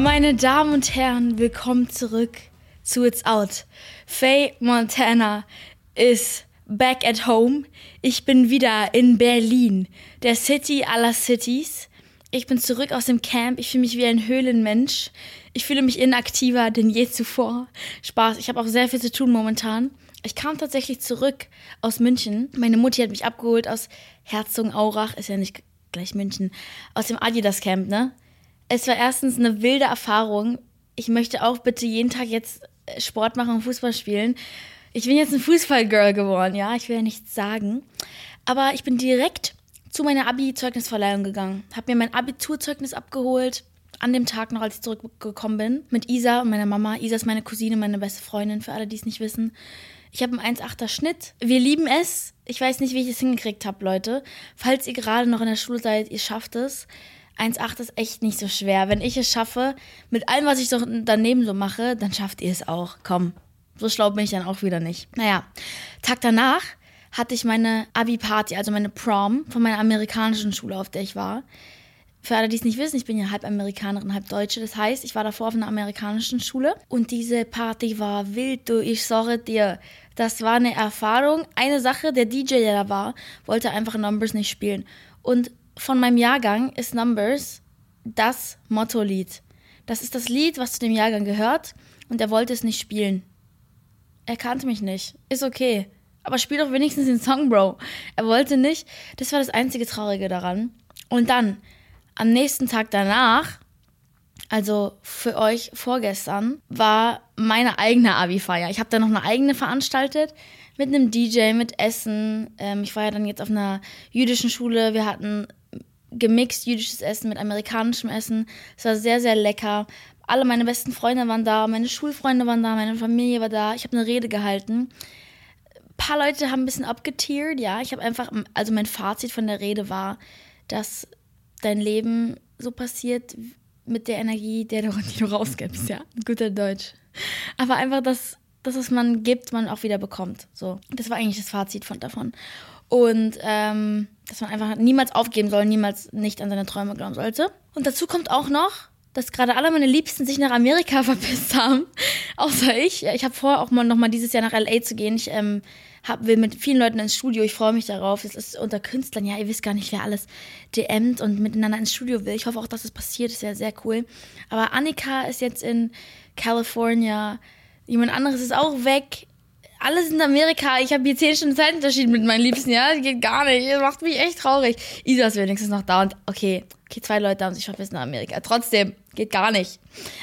Meine Damen und Herren, willkommen zurück zu It's Out. Faye Montana ist back at home. Ich bin wieder in Berlin, der City aller Cities. Ich bin zurück aus dem Camp. Ich fühle mich wie ein Höhlenmensch. Ich fühle mich inaktiver denn je zuvor. Spaß, ich habe auch sehr viel zu tun momentan. Ich kam tatsächlich zurück aus München. Meine Mutti hat mich abgeholt aus Herzogenaurach, ist ja nicht gleich München, aus dem Adidas Camp, ne? Es war erstens eine wilde Erfahrung. Ich möchte auch bitte jeden Tag jetzt äh, Sport machen und Fußball spielen. Ich bin jetzt ein Fußballgirl geworden, ja, ich will ja nichts sagen. Aber ich bin direkt zu meiner Abi-Zeugnisverleihung gegangen. Hab mir mein Abiturzeugnis abgeholt, an dem Tag noch, als ich zurückgekommen bin, mit Isa und meiner Mama. Isa ist meine Cousine, meine beste Freundin, für alle, die es nicht wissen. Ich habe einen 1,8er Schnitt. Wir lieben es. Ich weiß nicht, wie ich es hingekriegt habe, Leute. Falls ihr gerade noch in der Schule seid, ihr schafft es. 1,8 ist echt nicht so schwer. Wenn ich es schaffe, mit allem, was ich so daneben so mache, dann schafft ihr es auch. Komm, so schlau bin ich dann auch wieder nicht. Naja, Tag danach hatte ich meine Abi-Party, also meine Prom von meiner amerikanischen Schule, auf der ich war. Für alle, die es nicht wissen, ich bin ja halb Amerikanerin, halb Deutsche. Das heißt, ich war davor auf einer amerikanischen Schule und diese Party war wild, du. Ich sage dir, das war eine Erfahrung. Eine Sache, der DJ, der da war, wollte einfach Numbers nicht spielen. Und von meinem Jahrgang ist Numbers das Motto-Lied. Das ist das Lied, was zu dem Jahrgang gehört und er wollte es nicht spielen. Er kannte mich nicht. Ist okay. Aber spiel doch wenigstens den Song, Bro. Er wollte nicht. Das war das einzige Traurige daran. Und dann am nächsten Tag danach, also für euch vorgestern, war meine eigene Abi-Feier. Ich habe da noch eine eigene veranstaltet mit einem DJ, mit Essen. Ähm, ich war ja dann jetzt auf einer jüdischen Schule. Wir hatten gemixt jüdisches Essen mit amerikanischem Essen. Es war sehr, sehr lecker. Alle meine besten Freunde waren da, meine Schulfreunde waren da, meine Familie war da. Ich habe eine Rede gehalten. Ein paar Leute haben ein bisschen abgetiert, ja. Ich habe einfach, also mein Fazit von der Rede war, dass dein Leben so passiert mit der Energie, der du, die du rausgibst, ja. Guter Deutsch. Aber einfach, dass das, was man gibt, man auch wieder bekommt. So, das war eigentlich das Fazit von davon. Und ähm, dass man einfach niemals aufgeben soll, niemals nicht an seine Träume glauben sollte. Und dazu kommt auch noch, dass gerade alle meine Liebsten sich nach Amerika verpisst haben, außer ich. Ich habe vor, auch mal noch mal dieses Jahr nach LA zu gehen. Ich ähm, hab, will mit vielen Leuten ins Studio. Ich freue mich darauf. Es ist unter Künstlern. Ja, ihr wisst gar nicht, wer alles DMt und miteinander ins Studio will. Ich hoffe auch, dass es passiert. Das ist ja sehr cool. Aber Annika ist jetzt in California. Jemand anderes ist auch weg. Alle sind in Amerika. Ich habe hier zehn Stunden Zeitunterschied mit meinen Liebsten. Ja, das geht gar nicht. Das macht mich echt traurig. Isa ist wenigstens noch da und okay, okay, zwei Leute haben sich verpisst nach Amerika. Trotzdem, geht gar nicht.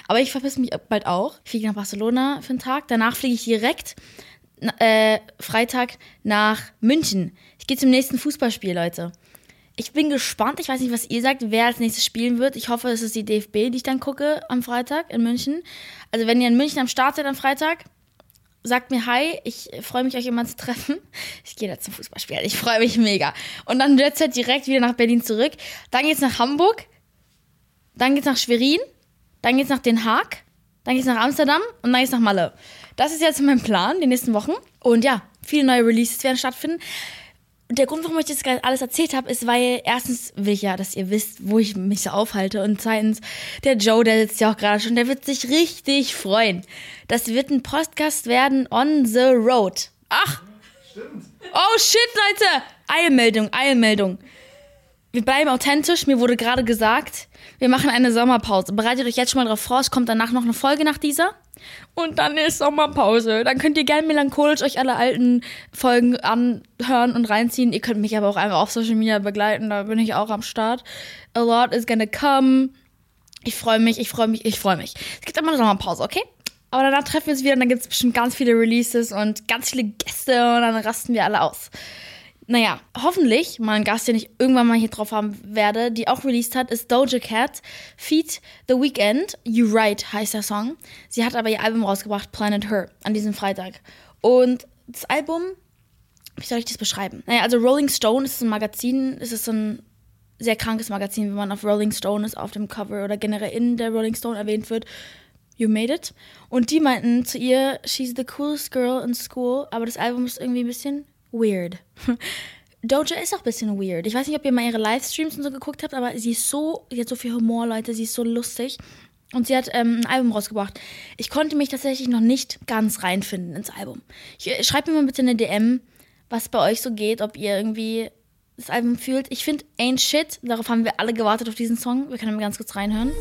Aber ich verpiss mich bald auch. Ich fliege nach Barcelona für einen Tag. Danach fliege ich direkt äh, Freitag nach München. Ich gehe zum nächsten Fußballspiel, Leute. Ich bin gespannt. Ich weiß nicht, was ihr sagt, wer als nächstes spielen wird. Ich hoffe, es ist die DFB, die ich dann gucke am Freitag in München. Also, wenn ihr in München am Start seid am Freitag, sagt mir Hi. Ich freue mich, euch immer zu treffen. Ich gehe da zum Fußballspiel. Ich freue mich mega. Und dann Jet Set direkt wieder nach Berlin zurück. Dann geht's nach Hamburg. Dann geht's nach Schwerin. Dann geht's nach Den Haag. Dann geht's nach Amsterdam. Und dann geht's nach Malle. Das ist jetzt mein Plan, die nächsten Wochen. Und ja, viele neue Releases werden stattfinden. Und der Grund, warum ich das gerade alles erzählt habe, ist, weil erstens will ich ja, dass ihr wisst, wo ich mich so aufhalte. Und zweitens, der Joe, der sitzt ja auch gerade schon, der wird sich richtig freuen. Das wird ein Podcast werden on the road. Ach! Stimmt. Oh shit, Leute! Eilmeldung, Eilmeldung. Wir bleiben authentisch. Mir wurde gerade gesagt, wir machen eine Sommerpause. Bereitet euch jetzt schon mal drauf vor. Es kommt danach noch eine Folge nach dieser. Und dann ist Sommerpause. Dann könnt ihr gerne melancholisch euch alle alten Folgen anhören und reinziehen. Ihr könnt mich aber auch einfach auf Social Media begleiten. Da bin ich auch am Start. A lot is gonna come. Ich freue mich, ich freue mich, ich freue mich. Es gibt immer eine Sommerpause, okay? Aber danach treffen wir uns wieder und dann gibt es bestimmt ganz viele Releases und ganz viele Gäste und dann rasten wir alle aus naja, hoffentlich mal ein Gast, den ich irgendwann mal hier drauf haben werde, die auch released hat, ist Doja Cat, Feed The Weekend, You Right heißt der Song. Sie hat aber ihr Album rausgebracht, Planet Her, an diesem Freitag. Und das Album, wie soll ich das beschreiben? Naja, also Rolling Stone ist ein Magazin, es ist ein sehr krankes Magazin, wenn man auf Rolling Stone ist, auf dem Cover oder generell in der Rolling Stone erwähnt wird. You made it. Und die meinten zu ihr, she's the coolest girl in school, aber das Album ist irgendwie ein bisschen weird. Doja ist auch ein bisschen weird. Ich weiß nicht, ob ihr mal ihre Livestreams und so geguckt habt, aber sie ist so, sie hat so viel Humor, Leute, sie ist so lustig. Und sie hat ähm, ein Album rausgebracht. Ich konnte mich tatsächlich noch nicht ganz reinfinden ins Album. Ich, schreibt mir mal bitte eine DM, was bei euch so geht, ob ihr irgendwie das Album fühlt. Ich finde Ain't Shit, darauf haben wir alle gewartet auf diesen Song. Wir können mal ganz kurz reinhören.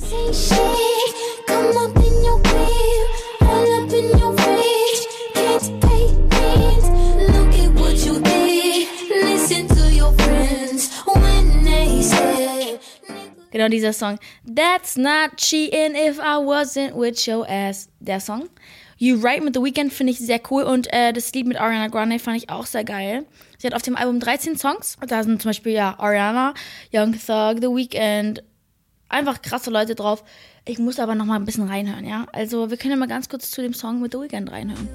Genau dieser Song. That's not cheating if I wasn't with your ass. Der Song. You Right mit The Weeknd finde ich sehr cool und äh, das Lied mit Ariana Grande fand ich auch sehr geil. Sie hat auf dem Album 13 Songs. Da sind zum Beispiel ja Ariana, Young Thug, The Weeknd. Einfach krasse Leute drauf. Ich muss aber noch mal ein bisschen reinhören, ja? Also wir können ja mal ganz kurz zu dem Song mit The Weeknd reinhören.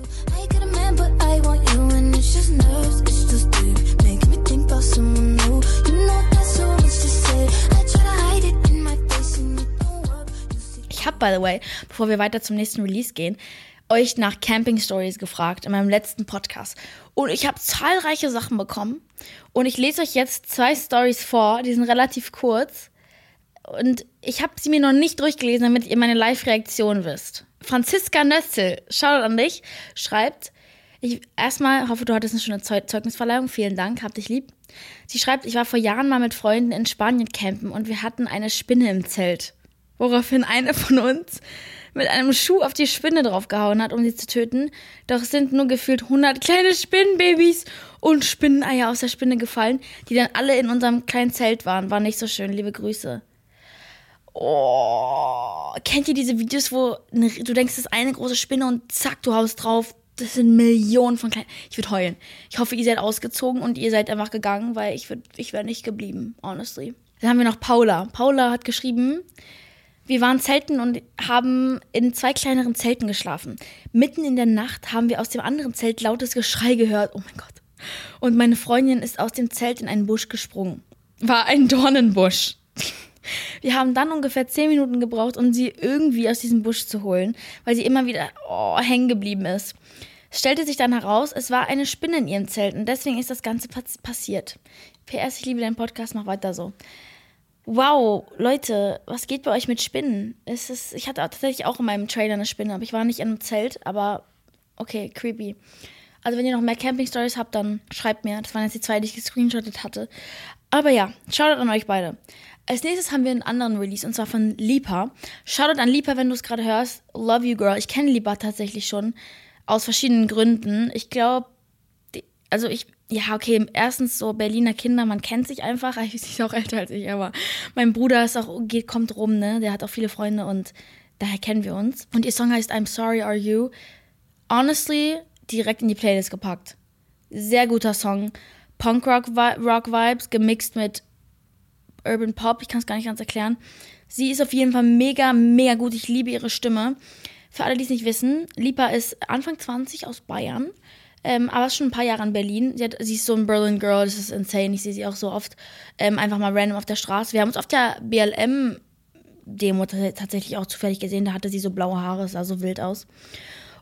Ich by the way, bevor wir weiter zum nächsten Release gehen, euch nach Camping Stories gefragt in meinem letzten Podcast. Und ich habe zahlreiche Sachen bekommen. Und ich lese euch jetzt zwei Stories vor, die sind relativ kurz. Und ich habe sie mir noch nicht durchgelesen, damit ihr meine Live-Reaktion wisst. Franziska Nössel, Shoutout an dich, schreibt, ich erstmal hoffe, du hattest eine schöne Zeug Zeugnisverleihung. Vielen Dank, hab dich lieb. Sie schreibt, ich war vor Jahren mal mit Freunden in Spanien campen und wir hatten eine Spinne im Zelt. Woraufhin eine von uns mit einem Schuh auf die Spinne draufgehauen hat, um sie zu töten. Doch es sind nur gefühlt 100 kleine Spinnenbabys und Spinneneier aus der Spinne gefallen, die dann alle in unserem kleinen Zelt waren. War nicht so schön. Liebe Grüße. Oh, kennt ihr diese Videos, wo eine, du denkst, das ist eine große Spinne und zack, du haust drauf. Das sind Millionen von kleinen. Ich würde heulen. Ich hoffe, ihr seid ausgezogen und ihr seid einfach gegangen, weil ich, ich wäre nicht geblieben, honestly. Dann haben wir noch Paula. Paula hat geschrieben, wir waren zelten und haben in zwei kleineren Zelten geschlafen. Mitten in der Nacht haben wir aus dem anderen Zelt lautes Geschrei gehört. Oh mein Gott. Und meine Freundin ist aus dem Zelt in einen Busch gesprungen. War ein Dornenbusch. Wir haben dann ungefähr zehn Minuten gebraucht, um sie irgendwie aus diesem Busch zu holen, weil sie immer wieder oh, hängen geblieben ist. Es stellte sich dann heraus, es war eine Spinne in ihrem Zelt und deswegen ist das Ganze passiert. PS, ich liebe deinen Podcast, mach weiter so. Wow, Leute, was geht bei euch mit Spinnen? Es ich hatte tatsächlich auch in meinem Trailer eine Spinne, aber ich war nicht in einem Zelt, aber okay, creepy. Also wenn ihr noch mehr Camping-Stories habt, dann schreibt mir. Das waren jetzt die zwei, die ich gescreenshottet hatte. Aber ja, Shoutout an euch beide. Als nächstes haben wir einen anderen Release und zwar von Lipa. Shoutout an Lipa, wenn du es gerade hörst. Love you, girl. Ich kenne Lipa tatsächlich schon. Aus verschiedenen Gründen. Ich glaube, also ich, ja, okay, erstens so Berliner Kinder, man kennt sich einfach. Sie ist auch älter als ich, aber mein Bruder ist auch, geht, kommt rum, ne? Der hat auch viele Freunde und daher kennen wir uns. Und ihr Song heißt I'm Sorry Are You. Honestly, direkt in die Playlist gepackt. Sehr guter Song. Punk-Rock-Vibes gemixt mit Urban Pop. Ich kann es gar nicht ganz erklären. Sie ist auf jeden Fall mega, mega gut. Ich liebe ihre Stimme. Für alle, die es nicht wissen, Lipa ist Anfang 20 aus Bayern. Ähm, aber ist schon ein paar Jahre in Berlin. Sie, hat, sie ist so ein Berlin Girl, das ist insane. Ich sehe sie auch so oft ähm, einfach mal random auf der Straße. Wir haben uns auf der BLM-Demo tatsächlich auch zufällig gesehen. Da hatte sie so blaue Haare, sah so wild aus.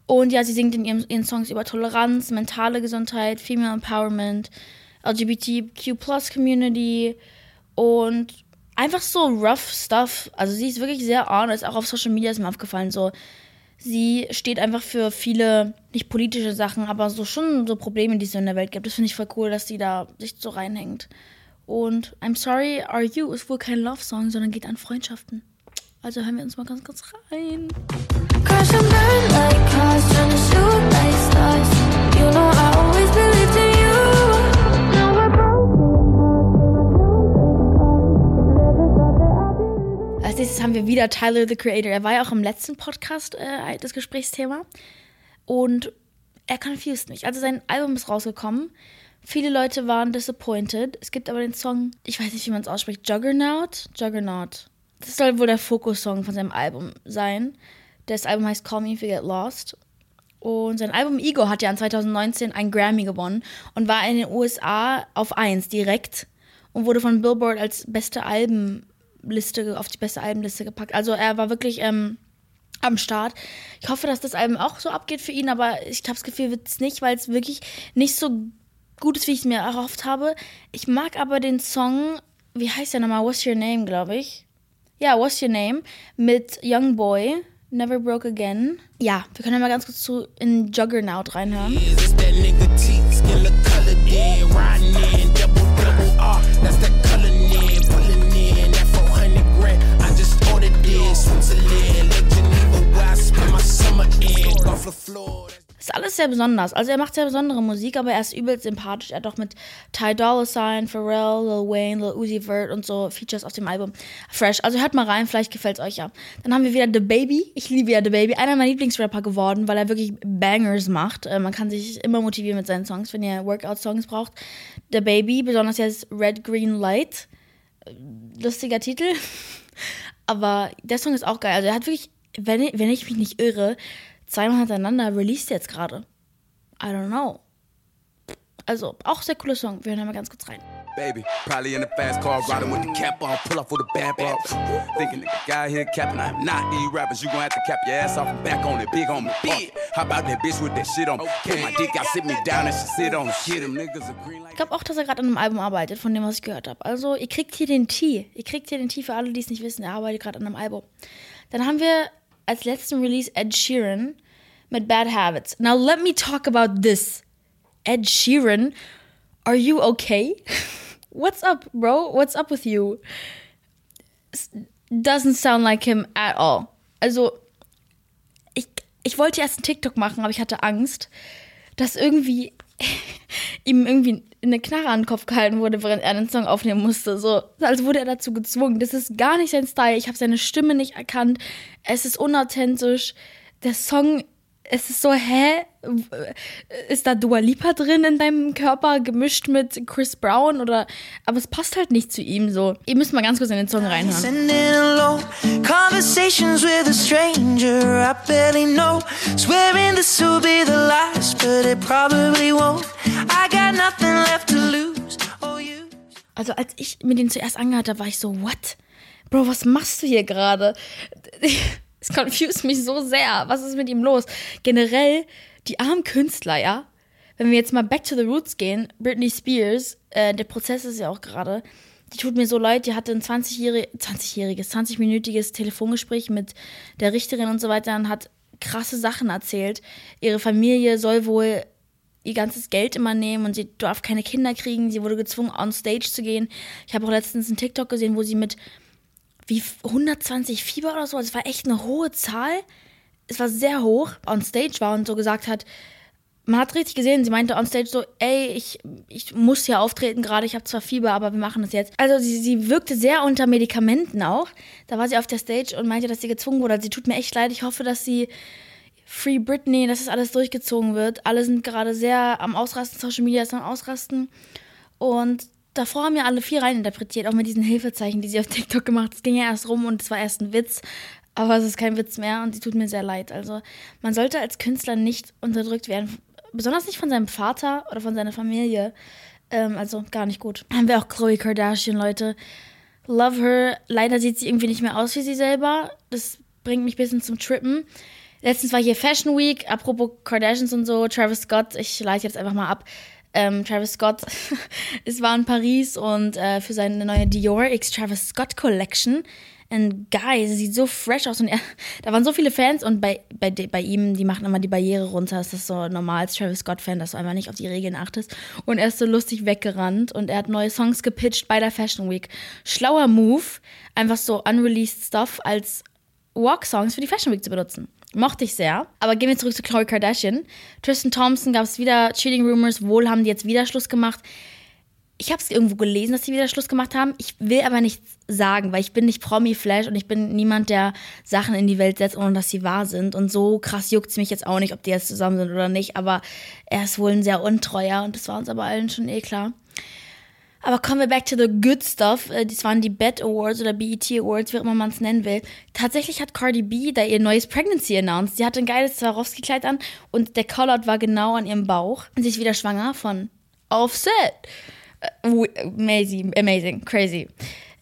Und ja, sie singt in ihren, ihren Songs über Toleranz, mentale Gesundheit, Female Empowerment, LGBTQ Community und einfach so rough stuff. Also sie ist wirklich sehr honest. Auch auf Social Media ist mir aufgefallen, so sie steht einfach für viele, nicht politische Sachen, aber so schon so Probleme, die es in der Welt gibt. Das finde ich voll cool, dass sie da sich so reinhängt. Und I'm Sorry, Are You ist wohl kein Love-Song, sondern geht an Freundschaften. Also hören wir uns mal ganz kurz rein. Crash and burn like cars, nächstes haben wir wieder Tyler the Creator. Er war ja auch im letzten Podcast äh, das Gesprächsthema. Und er confused mich. Also sein Album ist rausgekommen. Viele Leute waren disappointed. Es gibt aber den Song, ich weiß nicht, wie man es ausspricht, Juggernaut? Juggernaut. Das soll wohl der Fokus-Song von seinem Album sein. Das Album heißt Call Me If You Get Lost. Und sein Album Ego hat ja in 2019 einen Grammy gewonnen und war in den USA auf 1 direkt und wurde von Billboard als beste Alben Liste, auf die beste Albenliste gepackt. Also er war wirklich ähm, am Start. Ich hoffe, dass das Album auch so abgeht für ihn, aber ich habe das Gefühl, wird es nicht, weil es wirklich nicht so gut ist, wie ich es mir erhofft habe. Ich mag aber den Song, wie heißt der nochmal? What's Your Name, glaube ich. Ja, What's Your Name mit Young Boy, Never Broke Again. Ja, wir können ja mal ganz kurz zu in Juggernaut reinhören. Is Ist alles sehr besonders. Also er macht sehr besondere Musik, aber er ist übelst sympathisch. Er hat auch mit Ty Dolla Sign, Pharrell, Lil Wayne, Lil Uzi Vert und so Features auf dem Album. Fresh. Also hört mal rein, vielleicht gefällt's euch ja. Dann haben wir wieder The Baby. Ich liebe ja The Baby. Einer meiner Lieblingsrapper geworden, weil er wirklich Bangers macht. Äh, man kann sich immer motivieren mit seinen Songs, wenn ihr Workout-Songs braucht. The Baby, besonders jetzt Red Green Light. Äh, Lustiger Titel. Aber der Song ist auch geil. Also er hat wirklich, wenn ich, wenn ich mich nicht irre, zweimal hintereinander released jetzt gerade. I don't know. Also, auch sehr cooler Song. Wir hören mal ganz kurz rein. Baby, probably in a fast car, riding with the cap on, pull off with a bad box. Thinking the guy here capping, I'm not these rappers. You gon' have to cap your ass off and back on it, big on me. How about that bitch with that shit on? Pull my dick out, sit me down, and she sit on shit. Them niggas are green like. Ich glaube auch, dass er gerade an einem Album arbeitet, von dem, was ich gehört habe. Also, ihr kriegt hier den Tee. Ihr kriegt hier den Tee für alle, die es nicht wissen. Er arbeitet gerade an einem Album. Dann haben wir als letzten Release Ed Sheeran mit Bad Habits. Now, let me talk about this. Ed Sheeran, are you okay? What's up, bro? What's up with you? Doesn't sound like him at all. Also, ich, ich wollte erst einen TikTok machen, aber ich hatte Angst, dass irgendwie ihm irgendwie eine Knarre an den Kopf gehalten wurde, während er einen Song aufnehmen musste. So, als wurde er dazu gezwungen. Das ist gar nicht sein Style. Ich habe seine Stimme nicht erkannt. Es ist unauthentisch. Der Song, es ist so, hä? Ist da Dua Lipa drin in deinem Körper, gemischt mit Chris Brown? Oder, aber es passt halt nicht zu ihm so. Ihr müsst mal ganz kurz in den Song reinhören. Sending alone conversations with a stranger I barely know. Swearing this will be the last, but it probably won't. I got nothing left to lose. Oh. Also als ich mir den zuerst angehört habe, war ich so, what? Bro, was machst du hier gerade? Es confused mich so sehr. Was ist mit ihm los? Generell, die armen Künstler, ja? Wenn wir jetzt mal back to the roots gehen, Britney Spears, äh, der Prozess ist ja auch gerade, die tut mir so leid, die hatte ein 20-jähriges, 20-jähriges, 20-minütiges Telefongespräch mit der Richterin und so weiter und hat krasse Sachen erzählt. Ihre Familie soll wohl ihr ganzes Geld immer nehmen und sie darf keine Kinder kriegen. Sie wurde gezwungen, on stage zu gehen. Ich habe auch letztens einen TikTok gesehen, wo sie mit wie 120 Fieber oder so, also es war echt eine hohe Zahl. Es war sehr hoch, on stage war und so gesagt hat, man hat richtig gesehen, sie meinte on stage so, ey, ich, ich muss hier auftreten gerade, ich habe zwar Fieber, aber wir machen das jetzt. Also sie, sie wirkte sehr unter Medikamenten auch. Da war sie auf der Stage und meinte, dass sie gezwungen wurde. Also sie tut mir echt leid, ich hoffe, dass sie Free Britney, dass das alles durchgezogen wird. Alle sind gerade sehr am Ausrasten, Social Media ist am Ausrasten. Und davor haben ja alle viel reininterpretiert, auch mit diesen Hilfezeichen, die sie auf TikTok gemacht hat. Es ging ja erst rum und es war erst ein Witz, aber es ist kein Witz mehr und sie tut mir sehr leid. Also man sollte als Künstler nicht unterdrückt werden, besonders nicht von seinem Vater oder von seiner Familie. Ähm, also gar nicht gut. Haben wir auch Chloe Kardashian, Leute. Love her. Leider sieht sie irgendwie nicht mehr aus wie sie selber. Das bringt mich ein bisschen zum Trippen. Letztens war hier Fashion Week, apropos Kardashians und so, Travis Scott, ich leite jetzt einfach mal ab. Ähm, Travis Scott, es war in Paris und äh, für seine neue Dior X Travis Scott Collection. Und guys, sieht so fresh aus und er, da waren so viele Fans und bei, bei, bei ihm, die machen immer die Barriere runter. Das ist so normal als Travis Scott-Fan, dass du einfach nicht auf die Regeln achtest. Und er ist so lustig weggerannt und er hat neue Songs gepitcht bei der Fashion Week. Schlauer Move, einfach so unreleased Stuff als Walk-Songs für die Fashion Week zu benutzen. Mochte ich sehr. Aber gehen wir zurück zu Khloe Kardashian. Tristan Thompson gab es wieder Cheating Rumors. Wohl haben die jetzt wieder Schluss gemacht. Ich habe es irgendwo gelesen, dass sie wieder Schluss gemacht haben. Ich will aber nichts sagen, weil ich bin nicht Promi-Flash und ich bin niemand, der Sachen in die Welt setzt, ohne dass sie wahr sind. Und so krass juckt es mich jetzt auch nicht, ob die jetzt zusammen sind oder nicht. Aber er ist wohl ein sehr untreuer und das war uns aber allen schon eh klar. Aber kommen wir back to the good stuff. Äh, Das waren die BET Awards oder BET Awards, wie immer man es nennen will. Tatsächlich hat Cardi B da ihr neues Pregnancy announced. Sie hatte ein geiles Swarovski-Kleid an und der Callout war genau an ihrem Bauch. Und sie ist wieder schwanger von Offset. Äh, Amazing, amazing, crazy.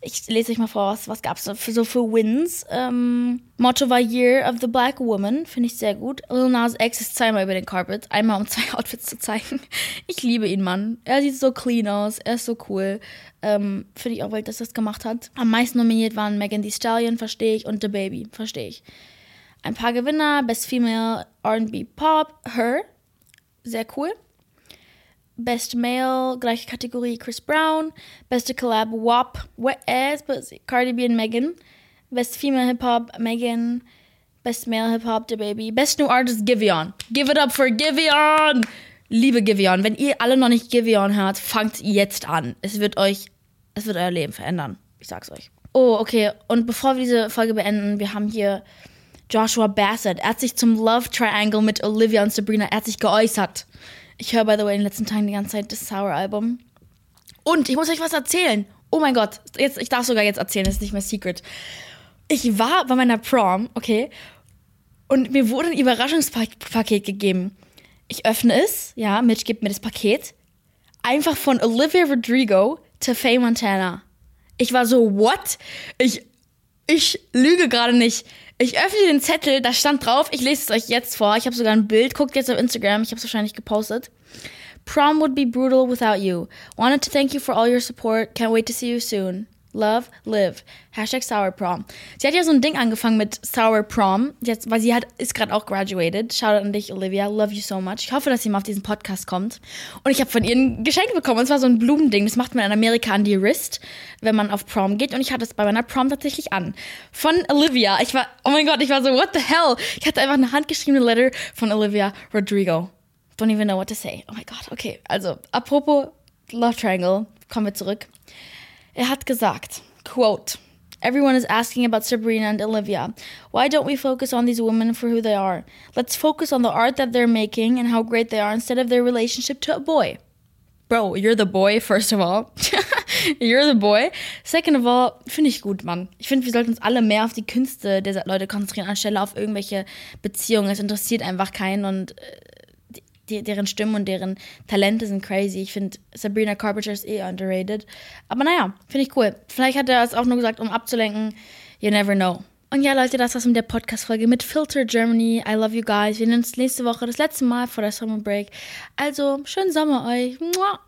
Ich lese euch mal vor, was, was gab es so für Wins. Ähm, Motto war Year of the Black Woman, finde ich sehr gut. Lil Nas X ist zweimal über den Carpet, einmal um zwei Outfits zu zeigen. Ich liebe ihn, Mann. Er sieht so clean aus, er ist so cool. Ähm, finde ich auch wild, dass er das gemacht hat. Am meisten nominiert waren Megan Thee Stallion, verstehe ich, und The Baby, verstehe ich. Ein paar Gewinner, Best Female R&B Pop, Her, sehr cool. Best Male, gleiche Kategorie Chris Brown. Beste Collab WAP, Wet Ass Cardi B und Megan. Best Female Hip Hop, Megan. Best Male Hip Hop, The Baby. Best New Artist, Giveon. Give it up for Giveon! Liebe Giveon, wenn ihr alle noch nicht Giveon hört, fangt jetzt an. Es wird euch, es wird euer Leben verändern. Ich sag's euch. Oh, okay. Und bevor wir diese Folge beenden, wir haben hier Joshua Bassett. Er hat sich zum Love Triangle mit Olivia und Sabrina, er hat sich geäußert. Ich höre, by the way, in den letzten Tagen die ganze Zeit das Sour-Album. Und ich muss euch was erzählen. Oh mein Gott, jetzt, ich darf sogar jetzt erzählen, das ist nicht mehr Secret. Ich war bei meiner Prom, okay, und mir wurde ein Überraschungspaket gegeben. Ich öffne es, ja, Mitch gibt mir das Paket. Einfach von Olivia Rodrigo to Faye Montana. Ich war so, what? Ich, ich lüge gerade nicht. Ich öffne den Zettel, da stand drauf, ich lese es euch jetzt vor. Ich habe sogar ein Bild, guckt jetzt auf Instagram, ich habe es wahrscheinlich gepostet. Prom would be brutal without you. Wanted to thank you for all your support. Can't wait to see you soon. Love, live. Hashtag Sour Prom. Sie hat ja so ein Ding angefangen mit Sour Prom, jetzt, weil sie hat, ist gerade auch graduated. Shoutout an dich, Olivia. Love you so much. Ich hoffe, dass sie mal auf diesen Podcast kommt. Und ich habe von ihr ein Geschenk bekommen. Und zwar so ein Blumending. Das macht man in Amerika an die Wrist, wenn man auf Prom geht. Und ich hatte es bei meiner Prom tatsächlich an. Von Olivia. Ich war, oh mein Gott, ich war so, what the hell? Ich hatte einfach eine handgeschriebene Letter von Olivia Rodrigo. Don't even know what to say. Oh mein Gott, okay. Also, apropos Love Triangle, kommen wir zurück. Er hat gesagt, quote, Everyone is asking about Sabrina and Olivia. Why don't we focus on these women for who they are? Let's focus on the art that they're making and how great they are instead of their relationship to a boy. Bro, you're the boy, first of all. you're the boy. Second of all, finde ich gut, Mann. Ich finde, wir sollten uns alle mehr auf die Künste der Leute konzentrieren, anstelle auf irgendwelche Beziehungen. Es interessiert einfach keinen und die, deren Stimmen und deren Talente sind crazy. Ich finde, Sabrina Carpenter ist eh underrated. Aber naja, finde ich cool. Vielleicht hat er es auch nur gesagt, um abzulenken. You never know. Und ja, Leute, das war's mit der Podcast-Folge mit Filter Germany. I love you guys. Wir sehen uns nächste Woche das letzte Mal vor der Summer Break. Also, schönen Sommer euch. Mua.